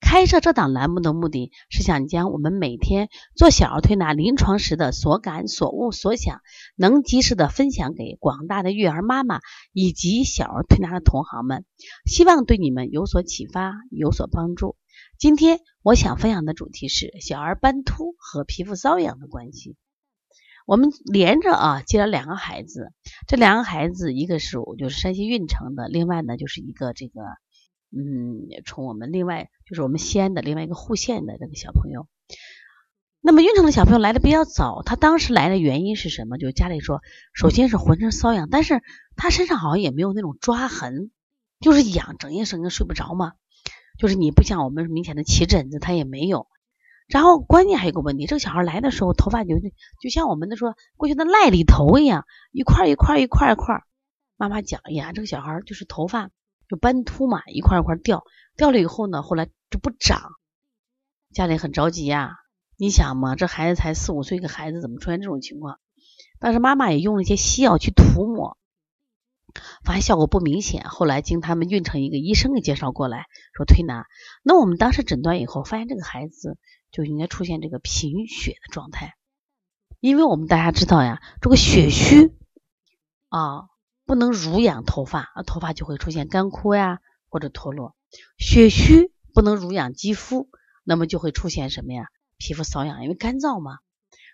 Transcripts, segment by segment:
开设这档栏目的目的是想将我们每天做小儿推拿临床时的所感所悟所想，能及时的分享给广大的育儿妈妈以及小儿推拿的同行们，希望对你们有所启发，有所帮助。今天我想分享的主题是小儿斑秃和皮肤瘙痒的关系。我们连着啊接了两个孩子，这两个孩子一个是我就是山西运城的，另外呢就是一个这个。嗯，从我们另外就是我们西安的另外一个户县的那个小朋友，那么运城的小朋友来的比较早，他当时来的原因是什么？就家里说，首先是浑身瘙痒，但是他身上好像也没有那种抓痕，就是痒，整夜整夜睡不着嘛。就是你不像我们明显的起疹子，他也没有。然后关键还有个问题，这个小孩来的时候头发就就像我们的说过去的癞痢头一样，一块一块一块一块。妈妈讲呀，这个小孩就是头发。就斑秃嘛，一块一块掉，掉了以后呢，后来就不长，家里很着急呀。你想嘛，这孩子才四五岁一个孩子，怎么出现这种情况？当时妈妈也用了一些西药去涂抹，发现效果不明显。后来经他们运城一个医生给介绍过来，说推拿。那我们当时诊断以后，发现这个孩子就应该出现这个贫血的状态，因为我们大家知道呀，这个血虚啊。不能濡养头发，头发就会出现干枯呀，或者脱落。血虚不能濡养肌肤，那么就会出现什么呀？皮肤瘙痒，因为干燥嘛。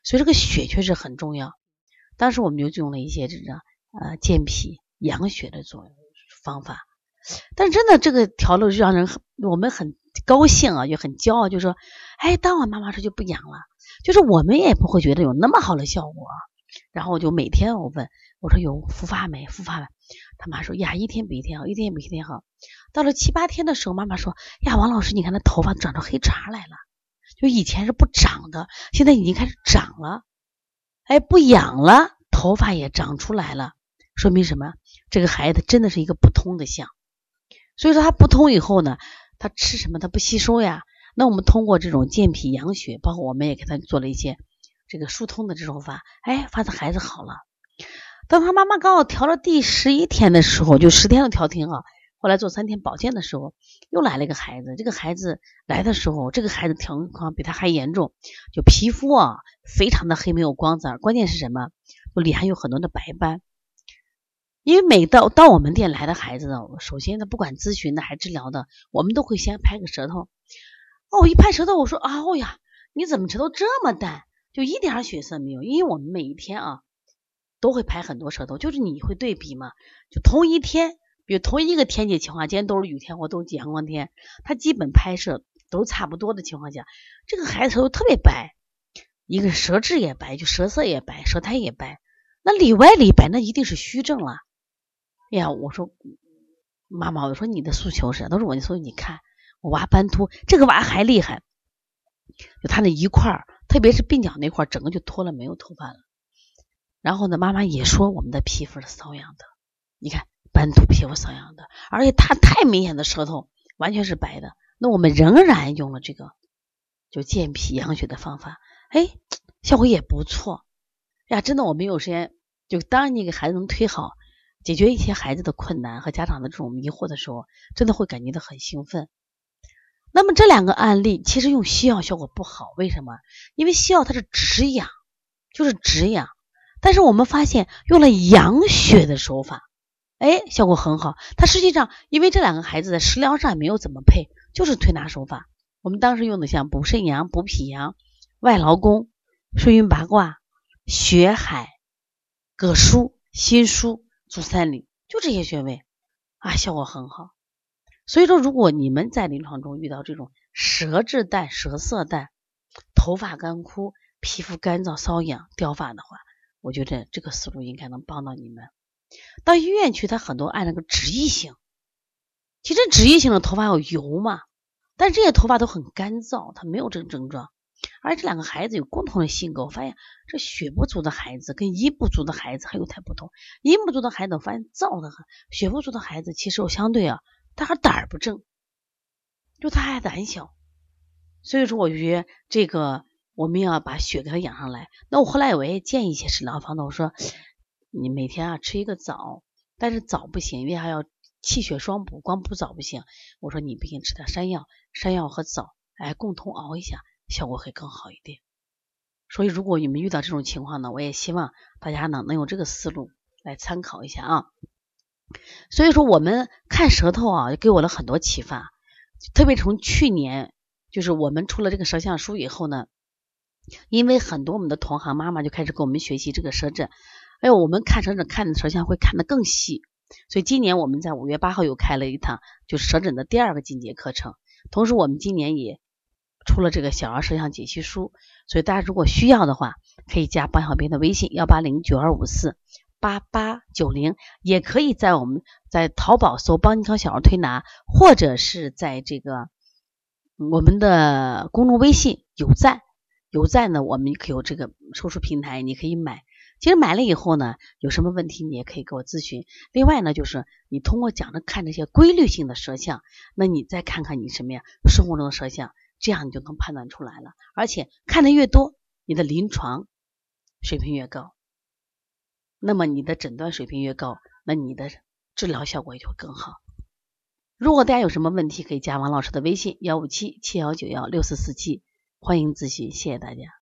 所以这个血确实很重要。当时我们就用了一些这个呃健脾养血的作用方法。但真的这个调了，就让人很我们很高兴啊，也很骄傲，就说，哎，当我妈妈说就不痒了，就是我们也不会觉得有那么好的效果。然后我就每天我问。我说有复发没？复发了。他妈说呀，一天比一天好，一天比一天好。到了七八天的时候，妈妈说呀，王老师，你看那头发长出黑茬来了，就以前是不长的，现在已经开始长了。哎，不痒了，头发也长出来了，说明什么？这个孩子真的是一个不通的象。所以说他不通以后呢，他吃什么他不吸收呀？那我们通过这种健脾养血，包括我们也给他做了一些这个疏通的这种法，哎，发现孩子好了。当他妈妈刚好调了第十一天的时候，就十天都调停了。后来做三天保健的时候，又来了一个孩子。这个孩子来的时候，这个孩子情况比他还严重，就皮肤啊非常的黑，没有光泽。关键是什么？就脸上有很多的白斑。因为每到到我们店来的孩子呢，首先他不管咨询的还是治疗的，我们都会先拍个舌头。哦，一拍舌头，我说，哦呀，你怎么舌头这么淡，就一点血色没有？因为我们每一天啊。都会拍很多舌头，就是你会对比嘛？就同一天，比如同一个天气情况，今天都是雨天或都是阳光天，它基本拍摄都差不多的情况下，这个孩子舌头特别白，一个舌质也白，就舌色也白，舌苔也白，那里外里白，那一定是虚症了。哎呀，我说妈妈，我说你的诉求是，他说我的诉求，你看我娃斑秃，这个娃还厉害，就他那一块儿，特别是鬓角那块，整个就脱了，没有头发了。然后呢，妈妈也说我们的皮肤是瘙痒的，你看斑秃皮肤瘙痒的，而且他太明显的舌头完全是白的。那我们仍然用了这个就健脾养血的方法，哎，效果也不错呀。真的，我们有时间就当你给孩子能推好，解决一些孩子的困难和家长的这种迷惑的时候，真的会感觉到很兴奋。那么这两个案例其实用西药效果不好，为什么？因为西药它是止痒，就是止痒。但是我们发现用了养血的手法，哎，效果很好。它实际上因为这两个孩子在食疗上也没有怎么配，就是推拿手法。我们当时用的像补肾阳、补脾阳、外劳宫、顺运八卦、血海、膈腧、心腧、足三里，就这些穴位啊，效果很好。所以说，如果你们在临床中遇到这种舌质淡、舌色淡、头发干枯、皮肤干燥、瘙痒、掉发的话，我觉得这个思路应该能帮到你们。到医院去，他很多按那个脂溢性，其实脂溢性的头发有油嘛，但是这些头发都很干燥，他没有这个症状。而这两个孩子有共同的性格，我发现这血不足的孩子跟阴不足的孩子还有太不同。阴不足的孩子我发现燥的很，血不足的孩子其实我相对啊，他还胆儿不正，就他还胆小，所以说我就觉得这个我们要把血给他养上来。那我后来我也建议一些食疗方子，我说你每天啊吃一个枣，但是枣不行，因为还要气血双补，光补枣不行。我说你不行，吃点山药，山药和枣哎共同熬一下，效果会更好一点。所以如果你们遇到这种情况呢，我也希望大家呢能用这个思路来参考一下啊。所以说我们看舌头啊，给我了很多启发。特别从去年，就是我们出了这个舌象书以后呢，因为很多我们的同行妈妈就开始跟我们学习这个舌诊，哎呦，我们看舌诊看的舌象会看得更细。所以今年我们在五月八号又开了一堂就是舌诊的第二个进阶课程，同时我们今年也出了这个小儿舌象解析书。所以大家如果需要的话，可以加邦小兵的微信幺八零九二五四。八八九零也可以在我们在淘宝搜“邦尼康小儿推拿”，或者是在这个我们的公众微信有赞有赞呢，我们可有这个售出平台，你可以买。其实买了以后呢，有什么问题你也可以给我咨询。另外呢，就是你通过讲着看这些规律性的舌象，那你再看看你什么呀生活中的舌象，这样你就能判断出来了。而且看的越多，你的临床水平越高。那么你的诊断水平越高，那你的治疗效果也就更好。如果大家有什么问题，可以加王老师的微信：幺五七七幺九幺六四四七，欢迎咨询，谢谢大家。